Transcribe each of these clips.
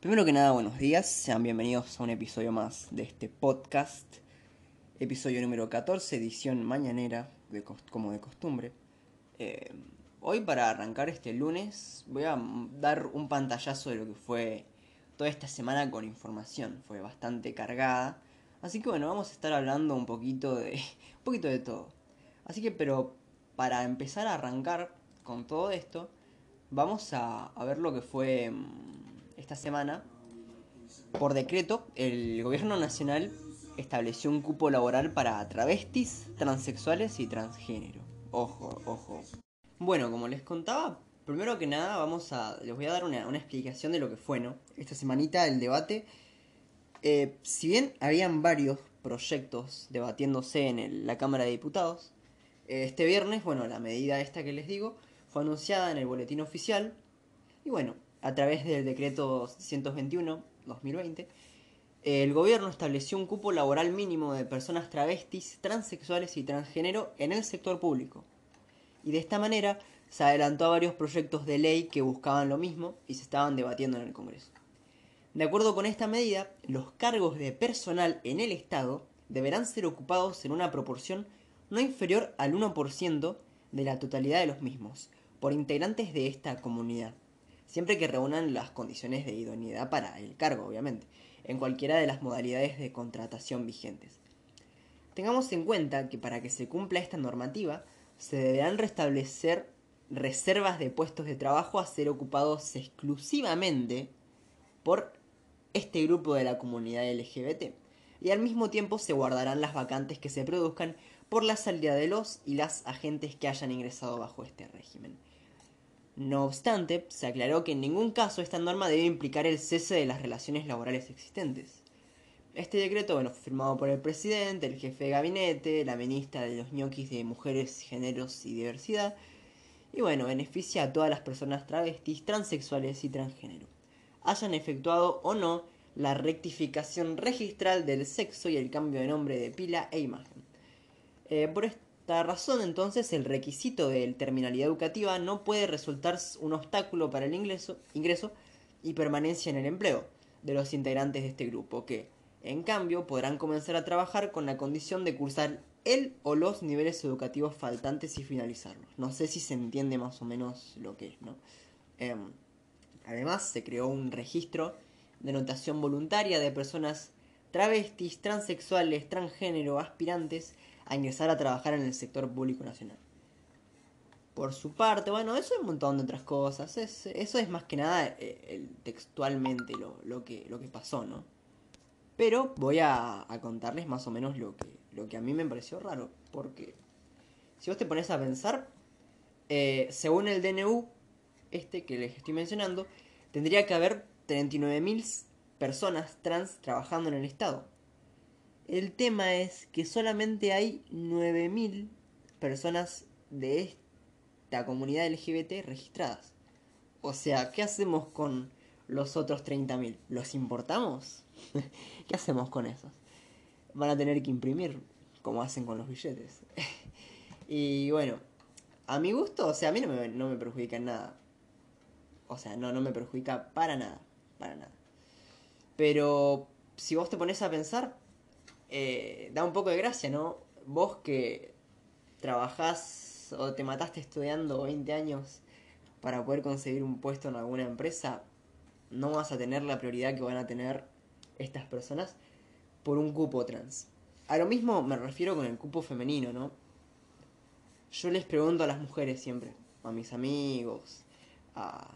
Primero que nada, buenos días, sean bienvenidos a un episodio más de este podcast, episodio número 14, edición mañanera, de como de costumbre. Eh, hoy para arrancar este lunes voy a dar un pantallazo de lo que fue toda esta semana con información, fue bastante cargada, así que bueno, vamos a estar hablando un poquito de, un poquito de todo. Así que, pero para empezar a arrancar con todo esto, vamos a, ver lo que fue mm, esta semana, por decreto, el gobierno nacional estableció un cupo laboral para travestis, transexuales y transgénero. Ojo, ojo. Bueno, como les contaba, primero que nada vamos a, les voy a dar una, explicación de lo que fue, ¿no? Esta semanita el debate. Eh, si bien habían varios proyectos debatiéndose en la Cámara de Diputados, este viernes, bueno, la medida esta que les digo, fue anunciada en el boletín oficial. Y bueno, a través del decreto 121-2020, el gobierno estableció un cupo laboral mínimo de personas travestis, transexuales y transgénero en el sector público. Y de esta manera se adelantó a varios proyectos de ley que buscaban lo mismo y se estaban debatiendo en el Congreso. De acuerdo con esta medida, los cargos de personal en el Estado deberán ser ocupados en una proporción no inferior al 1% de la totalidad de los mismos, por integrantes de esta comunidad siempre que reúnan las condiciones de idoneidad para el cargo, obviamente, en cualquiera de las modalidades de contratación vigentes. Tengamos en cuenta que para que se cumpla esta normativa, se deberán restablecer reservas de puestos de trabajo a ser ocupados exclusivamente por este grupo de la comunidad LGBT, y al mismo tiempo se guardarán las vacantes que se produzcan por la salida de los y las agentes que hayan ingresado bajo este régimen. No obstante, se aclaró que en ningún caso esta norma debe implicar el cese de las relaciones laborales existentes. Este decreto fue firmado por el presidente, el jefe de gabinete, la ministra de los ñoquis de Mujeres, Géneros y Diversidad, y bueno, beneficia a todas las personas travestis, transexuales y transgénero, hayan efectuado o no la rectificación registral del sexo y el cambio de nombre de pila e imagen. Eh, por, razón, entonces, el requisito de terminalidad educativa no puede resultar un obstáculo para el ingreso, ingreso y permanencia en el empleo de los integrantes de este grupo, que, en cambio, podrán comenzar a trabajar con la condición de cursar el o los niveles educativos faltantes y finalizarlos. No sé si se entiende más o menos lo que es, ¿no? Em, además, se creó un registro de notación voluntaria de personas travestis, transexuales, transgénero, aspirantes a ingresar a trabajar en el sector público nacional. Por su parte, bueno, eso es un montón de otras cosas. eso es más que nada eh, textualmente lo, que, pasó, ¿no? Pero voy a, contarles más o menos lo que, lo que a mí me pareció raro. Porque si vos te pones a pensar, eh, según el DNU, este que les estoy mencionando, tendría que haber 39.000 personas trans trabajando en el Estado. El tema es que solamente hay 9.000 personas de esta comunidad LGBT registradas. O sea, ¿qué hacemos con los otros 30.000? ¿Los importamos? ¿Qué hacemos con esos? Van a tener que imprimir, como hacen con los billetes. y bueno, a mi gusto, o sea, a mí no me, no me perjudica en nada. O sea, no, no me perjudica para nada, para nada. Pero si vos te pones a pensar, eh, da un poco de gracia, ¿no? Vos que trabajás o te mataste estudiando 20 años para poder conseguir un puesto en alguna empresa, no vas a tener la prioridad que van a tener estas personas por un cupo trans. A lo mismo me refiero con el cupo femenino, ¿no? Yo les pregunto a las mujeres siempre, a mis amigos, a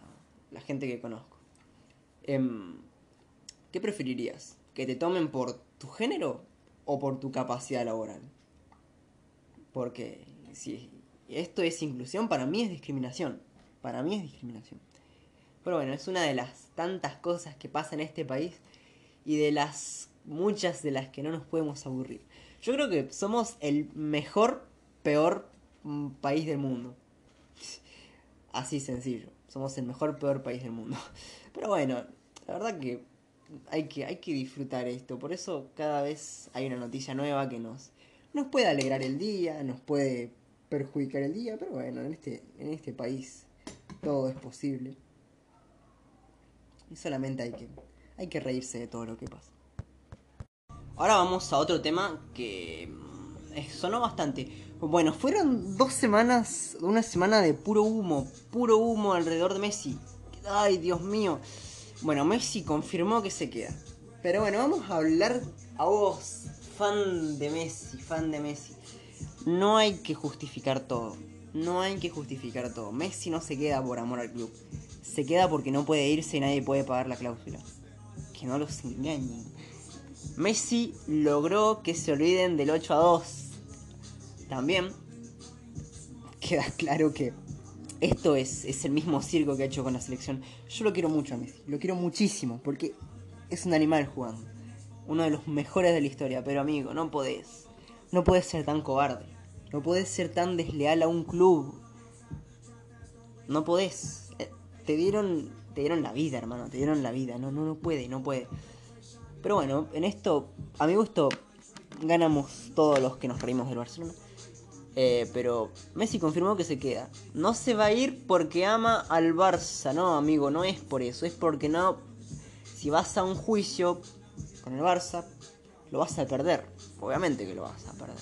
la gente que conozco, em, ¿qué preferirías? ¿Que te tomen por tu género o por tu capacidad laboral. Porque si esto es inclusión, para mí es discriminación. Para mí es discriminación. Pero bueno, es una de las tantas cosas que pasan en este país y de las muchas de las que no nos podemos aburrir. Yo creo que somos el mejor, peor mm, país del mundo. Así sencillo. Somos el mejor, peor país del mundo. Pero bueno, la verdad que hay que, hay que disfrutar esto. Por eso cada vez hay una noticia nueva que nos, nos puede alegrar el día, nos puede perjudicar el día, pero bueno, en este, en este país todo es posible. Y solamente hay que, hay que reírse de todo lo que pasa. Ahora vamos a otro tema que mm, sonó bastante. Bueno, fueron dos semanas, una semana de puro humo, puro humo alrededor de Messi. Ay, Dios mío. Bueno, Messi confirmó que se queda. Pero bueno, vamos a hablar a vos, fan de Messi, fan de Messi. No hay que justificar todo. No hay que justificar todo. Messi no se queda por amor al club. Se queda porque no puede irse y nadie puede pagar la cláusula. Que no los engañen. Messi logró que se olviden del 8 a 2. También queda claro que esto es, es el mismo circo que ha hecho con la selección. Yo lo quiero mucho a Messi. Lo quiero muchísimo porque es un animal jugando. Uno de los mejores de la historia. Pero amigo, no podés. No puedes ser tan cobarde. No podés ser tan desleal a un club. No podés. Eh, te dieron, te dieron la vida, hermano. Te dieron la vida. No, no, no puede, no puede. Pero bueno, en esto, a mi gusto, ganamos todos los que nos reímos del Barcelona. Eh, pero Messi confirmó que se queda. No se va a ir porque ama al Barça, no, amigo, no es por eso. Es porque no. Si vas a un juicio con el Barça, lo vas a perder. Obviamente que lo vas a perder.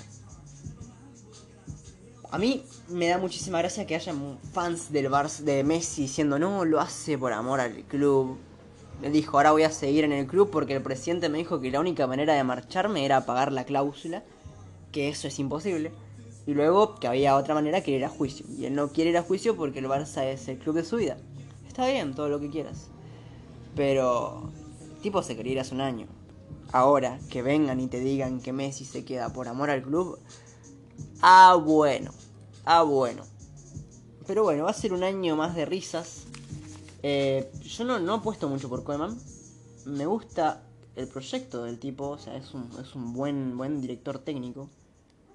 A mí me da muchísima gracia que haya fans del Barça, de Messi diciendo, no, lo hace por amor al club. Me dijo, ahora voy a seguir en el club porque el presidente me dijo que la única manera de marcharme era pagar la cláusula, que eso es imposible. Y luego que había otra manera que ir a juicio. Y él no quiere ir a juicio porque el Barça es el club de su vida. Está bien, todo lo que quieras. Pero tipo se quería ir hace un año ahora que vengan y te digan que Messi se queda por amor al club, ah bueno, ah bueno. Pero bueno, va a ser un año más de risas. Eh, yo no, no apuesto mucho por Koeman. Me gusta el proyecto del tipo, o sea, es un, es un buen, buen director técnico.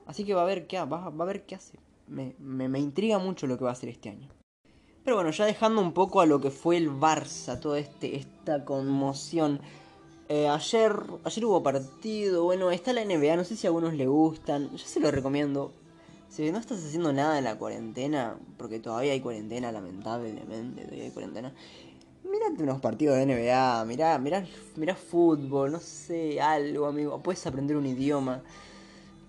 Así que va a ver qué, va, va a ver qué hace. Me, me, me intriga mucho lo que va a hacer este año. Pero bueno, ya dejando un poco a lo que fue el Barça, toda este, esta conmoción. Eh, ayer, ayer hubo partido, bueno, está la NBA, no sé si a algunos le gustan, yo se lo recomiendo. Si no estás haciendo nada en la cuarentena, porque todavía hay cuarentena, lamentablemente, todavía hay cuarentena. Mírate unos partidos de NBA, mirá, mirá, mirá fútbol, no sé, algo, amigo. Puedes aprender un idioma.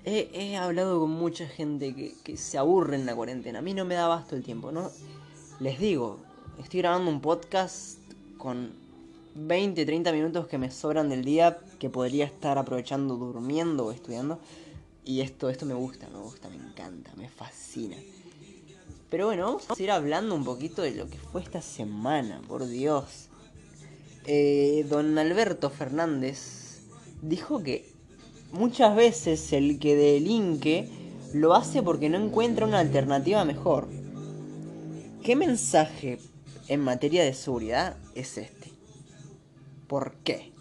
He, hablado con mucha gente que, se aburre en la cuarentena. A mí no me da basto el tiempo, ¿no? Les digo, estoy grabando un podcast con 20, 30 minutos que me sobran del día que podría estar aprovechando durmiendo o estudiando. Y esto, esto me gusta, me gusta, me encanta, me fascina. Pero bueno, vamos a seguir hablando un poquito de lo que fue esta semana, por Dios. Eh, don Alberto Fernández dijo que muchas veces el que delinque lo hace porque no encuentra una alternativa mejor. ¿Qué mensaje en materia de seguridad es este? ¿Por qué?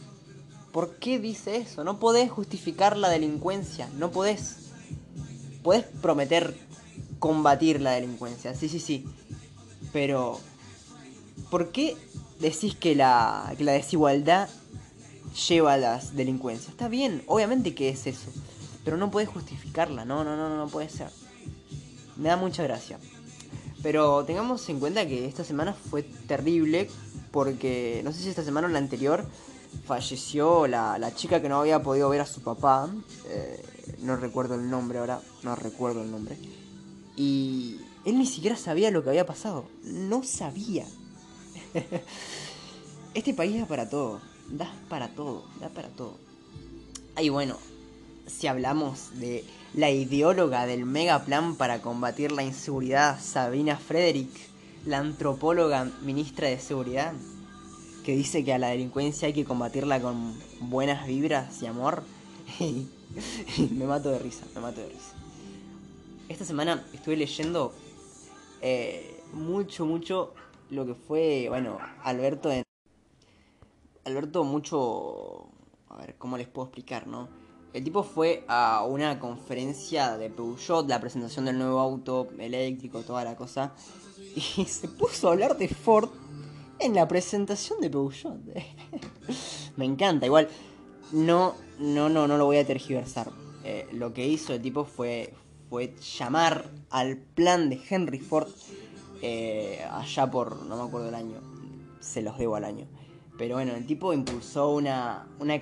¿Por qué dice eso? No podés justificar la delincuencia, no podés. Podés prometer combatir la delincuencia, sí, sí, sí. Pero, ¿por qué decís que la, que la desigualdad lleva a las delincuencias? Está bien, obviamente que es eso. Pero no podés justificarla, no, no, no, no, puede ser. Me da mucha gracia. Pero tengamos en cuenta que esta semana fue terrible porque no sé si esta semana o la anterior falleció la, chica que no había podido ver a su papá. Eh, no recuerdo el nombre ahora, no recuerdo el nombre. Y él ni siquiera sabía lo que había pasado. No sabía. este país da para todo. Da para todo, da para todo. Ay, bueno, si hablamos de la ideóloga del mega plan para combatir la inseguridad, Sabina Frederick la antropóloga ministra de Seguridad, que dice que a la delincuencia hay que combatirla con buenas vibras y amor. me mato de risa, me mato de risa. Esta semana estuve leyendo eh, mucho, mucho lo que fue, bueno, Alberto en... Alberto mucho... A ver, ¿cómo les puedo explicar, no? El tipo fue a una conferencia de Peugeot, la presentación del nuevo auto eléctrico, toda la cosa y se puso a hablar de Ford en la presentación de Peugeot. Me encanta, igual no, no, no, no lo voy a tergiversar. Eh, lo que hizo el tipo fue, fue llamar al plan de Henry Ford eh, allá por, no me acuerdo el año, se los debo al año. Pero bueno, el tipo impulsó una, una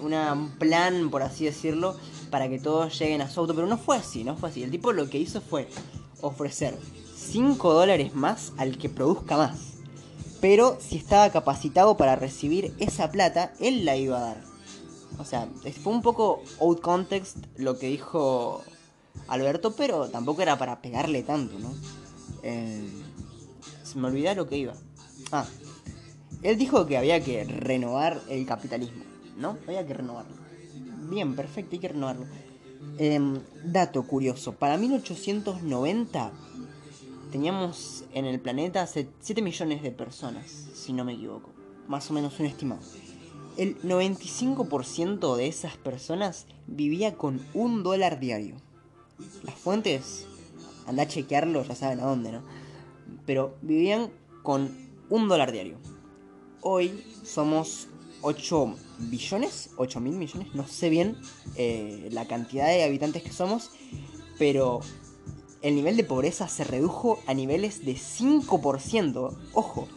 una, un plan, por así decirlo, para que todos lleguen a su auto. Pero no fue así, no fue así. El tipo lo que hizo fue ofrecer 5 dólares más al que produzca más. Pero si estaba capacitado para recibir esa plata, él la iba a dar. O sea, fue un poco out context lo que dijo Alberto, pero tampoco era para pegarle tanto, ¿no? Eh, se me olvidó lo que iba. Ah, él dijo que había que renovar el capitalismo, ¿no? Había que renovarlo. Bien, perfecto, hay que renovarlo. Em, dato curioso, para 1890 teníamos en el planeta 7 millones de personas, si no me equivoco. Más o menos un estimado. El 95% de esas personas vivía con un dólar diario. Las fuentes, anda a chequearlo, ya saben a dónde, ¿no? Pero vivían con un dólar diario. Hoy somos 8 billones, 8 mil millones, no sé bien eh, la cantidad de habitantes que somos, pero el nivel de pobreza se redujo a niveles de 5%. Ojo,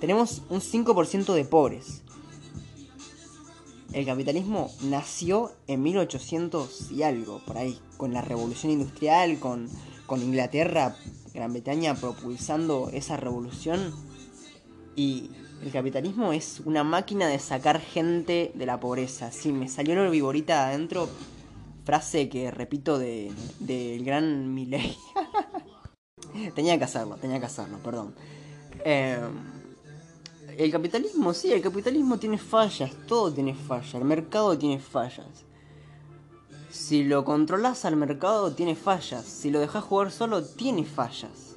tenemos un 5% de pobres. El capitalismo nació en 1800 y algo, por ahí, con la revolución industrial, con, con Inglaterra, Gran Bretaña propulsando esa revolución. Y el capitalismo es una máquina de sacar gente de la pobreza. Sí, me salió el viborita adentro. Frase que repito del de, gran Milley. tenía que hacerlo, tenía que hacerlo, perdón. Eh, el capitalismo, sí, el capitalismo tiene fallas, todo tiene fallas, el mercado tiene fallas. Si lo controlas al mercado, tiene fallas. Si lo dejas jugar solo, tiene fallas.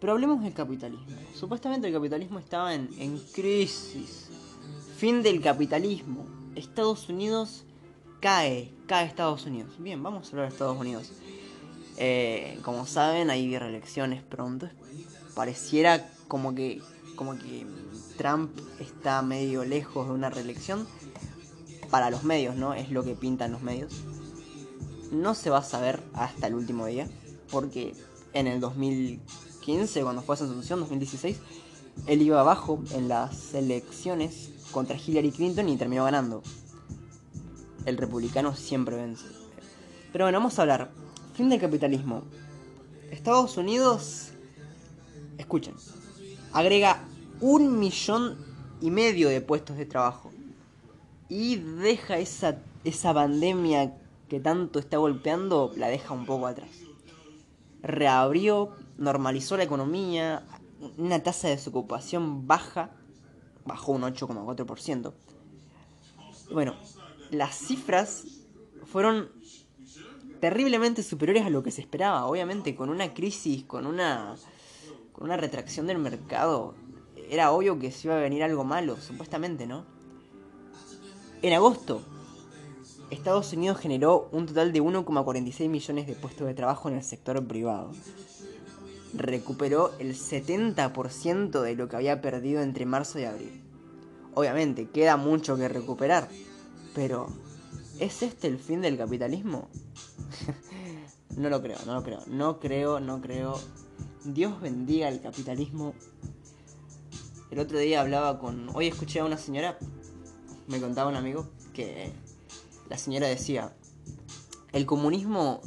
Pero hablemos del capitalismo. Supuestamente el capitalismo estaba en, crisis. Fin del capitalismo. Estados Unidos cae, cae Estados Unidos. Bien, vamos a hablar de Estados Unidos. Eh, como saben, hay reelecciones pronto. Pareciera como que, como que Trump está medio lejos de una reelección. Para los medios, ¿no? Es lo que pintan los medios. No se va a saber hasta el último día. Porque en el 2000 cuando fue a Asunción, 2016, él iba abajo en las elecciones contra Hillary Clinton y terminó ganando. El republicano siempre vence. Pero bueno, vamos a hablar. Fin del capitalismo. Estados Unidos, escuchen, agrega un millón y medio de puestos de trabajo. Y deja esa, esa pandemia que tanto está golpeando, la deja un poco atrás. Reabrió normalizó la economía, una tasa de desocupación baja, bajó un 8,4%. Bueno, las cifras fueron terriblemente superiores a lo que se esperaba, obviamente con una crisis, con una con una retracción del mercado, era obvio que se iba a venir algo malo, supuestamente, ¿no? En agosto, Estados Unidos generó un total de 1,46 millones de puestos de trabajo en el sector privado recuperó el 70% de lo que había perdido entre marzo y abril. Obviamente, queda mucho que recuperar, pero ¿es este el fin del capitalismo? no lo creo, no lo creo, no creo, no creo. Dios bendiga el capitalismo. El otro día hablaba con... Hoy escuché a una señora, me contaba un amigo, que la señora decía, el comunismo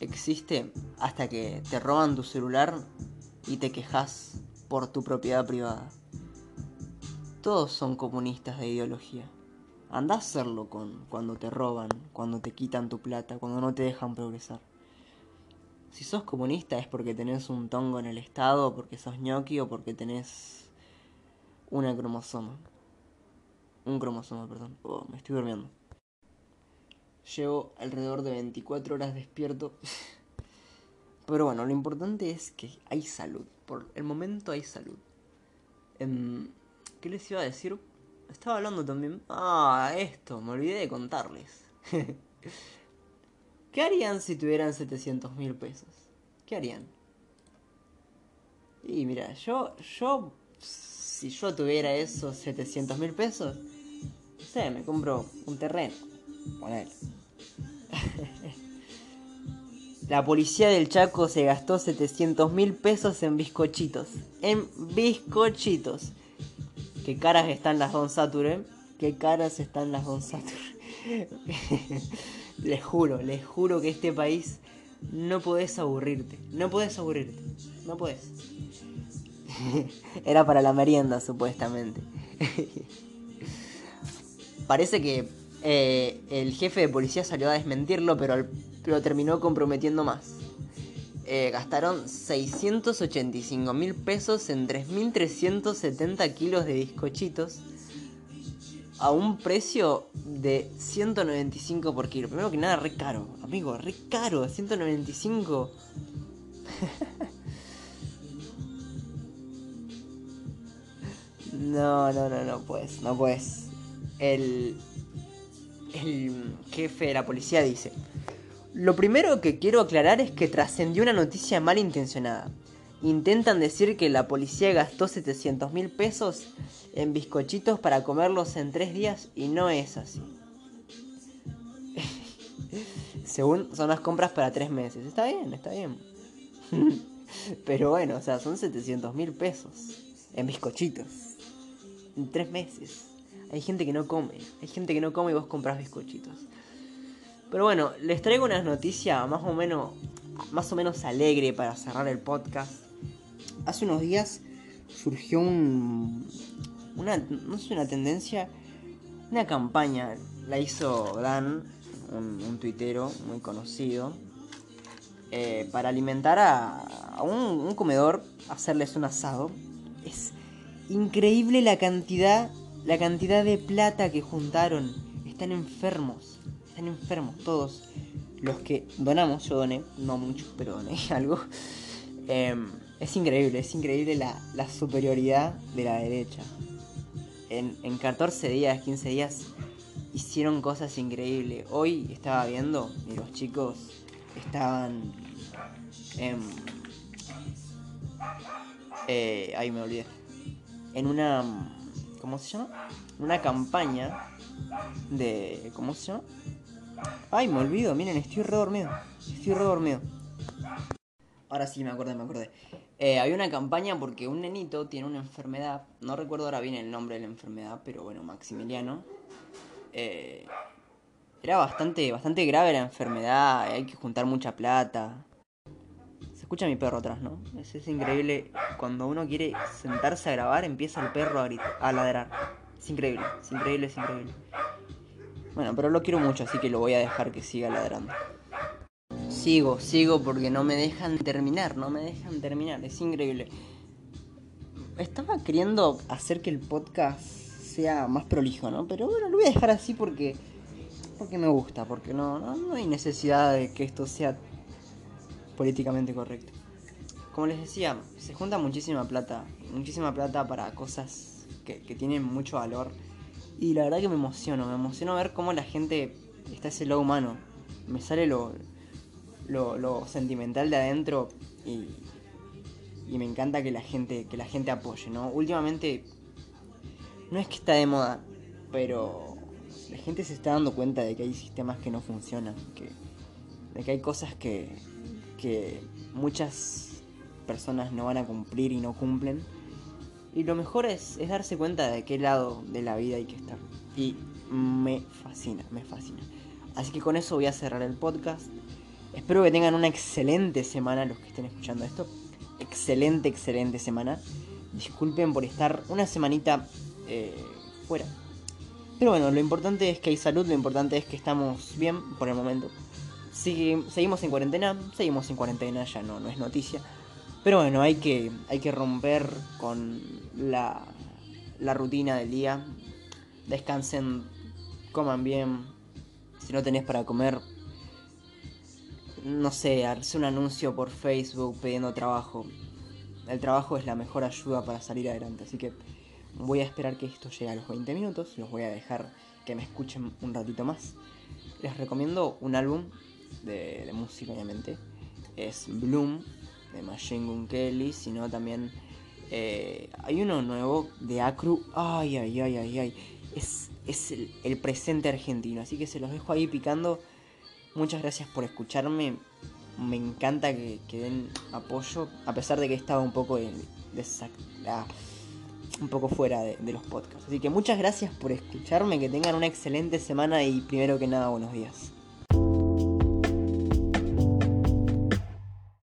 existe hasta que te roban tu celular y te quejas por tu propiedad privada. Todos son comunistas de ideología. Anda a hacerlo con, cuando te roban, cuando te quitan tu plata, cuando no te dejan progresar. Si sos comunista es porque tenés un tongo en el Estado, porque sos ñoqui o porque tenés una cromosoma. Un cromosoma, perdón. Oh, me estoy durmiendo. Llevo alrededor de 24 horas despierto. Pero bueno, lo importante es que hay salud. Por el momento hay salud. Em, ¿Qué les iba a decir? Estaba hablando también... Ah, esto, me olvidé de contarles. ¿Qué harían si tuvieran 700 mil pesos? ¿Qué harían? Y mira, yo, yo, si yo tuviera esos 700 mil pesos, no sé, me compro un terreno La policía del Chaco se gastó 700 mil pesos en bizcochitos. En bizcochitos. qué caras están las Don Saturn, ¿eh? Qué caras están las Don Saturn. les juro, les juro que este país no podés aburrirte. No podés aburrirte. No podés. Era para la merienda, supuestamente. Parece que eh, el jefe de policía salió a desmentirlo, pero lo terminó comprometiendo más. Eh, gastaron 685 mil pesos en 3.370 kilos de bizcochitos a un precio de 195 por kilo. Primero que nada, re caro, amigo, re caro, 195. no, no, no, no puedes, no puedes. El, el jefe de la policía dice, lo primero que quiero aclarar es que trascendió una noticia malintencionada. Intentan decir que la policía gastó 700 mil pesos en bizcochitos para comerlos en tres días y no es así. Según son las compras para tres meses. Está bien, está bien. Pero bueno, o sea, son 700 mil pesos en bizcochitos. En tres meses. Hay gente que no come. Hay gente que no come y vos compras bizcochitos. Pero bueno, les traigo una noticia más o menos, más o menos alegre para cerrar el podcast. Hace unos días surgió un, una, no sé, una tendencia, una campaña. La hizo Dan, un, tuitero muy conocido, eh, para alimentar a, un, un comedor, hacerles un asado. Es increíble la cantidad, la cantidad de plata que juntaron. Están enfermos están enfermos todos. Los que donamos, yo doné, no mucho, pero doné algo. Em, es increíble, es increíble la, superioridad de la derecha. En, en 14 días, 15 días, hicieron cosas increíbles. Hoy estaba viendo y los chicos estaban... En, eh, ahí me olvidé. En una... ¿Cómo se llama? Una campaña de... ¿Cómo se llama? Ay, me olvido, miren, estoy re dormido. Estoy re dormido. Ahora sí, me acordé, me acordé. Eh, había una campaña porque un nenito tiene una enfermedad. No recuerdo ahora bien el nombre de la enfermedad, pero bueno, Maximiliano. Eh, era bastante, bastante grave la enfermedad. Hay que juntar mucha plata. Escucha mi perro atrás, ¿no? Es, increíble. Cuando uno quiere sentarse a grabar, empieza el perro a, gritar, a ladrar. Es increíble, es increíble, es increíble. Bueno, pero lo quiero mucho, así que lo voy a dejar que siga ladrando. Sigo, sigo porque no me dejan terminar, no me dejan terminar, es increíble. Estaba queriendo hacer que el podcast sea más prolijo, ¿no? Pero bueno, lo voy a dejar así porque porque me gusta, porque no, no, hay necesidad de que esto sea políticamente correcto. Como les decía, se junta muchísima plata, muchísima plata para cosas que, tienen mucho valor y la verdad que me emociono, me emociono ver cómo la gente está ese lado humano. Me sale lo, lo, sentimental de adentro y, y, me encanta que la gente que la gente apoye, ¿no? Últimamente no es que está de moda, pero la gente se está dando cuenta de que hay sistemas que no funcionan, que, de que hay cosas que, que muchas personas no van a cumplir y no cumplen y lo mejor es, darse cuenta de qué lado de la vida hay que estar. Y me fascina, me fascina. Así que con eso voy a cerrar el podcast. Espero que tengan una excelente semana los que estén escuchando esto. Excelente, excelente semana. Disculpen por estar una semanita eh, fuera. Pero bueno, lo importante es que hay salud, lo importante es que estamos bien por el momento. Seguimos en cuarentena, seguimos en cuarentena, ya no, no es noticia. Pero bueno, hay que, hay que romper con la, la rutina del día. Descansen, coman bien. Si no tenés para comer, no sé, hacer un anuncio por Facebook pidiendo trabajo. El trabajo es la mejor ayuda para salir adelante. Así que voy a esperar que esto llegue a los 20 minutos. Los voy a dejar que me escuchen un ratito más. Les recomiendo un álbum de, música, obviamente. Es Bloom de Machine Gun Kelly, sino también eh, hay uno nuevo de Acru. Ay, ay, ay, ay, ay. Es, es el, presente argentino, así que se los dejo ahí picando. Muchas gracias por escucharme. Me encanta que, den apoyo, a pesar de que estaba un poco ah, un poco fuera de los podcasts. Así que muchas gracias por escucharme, que tengan una excelente semana y primero que nada buenos días.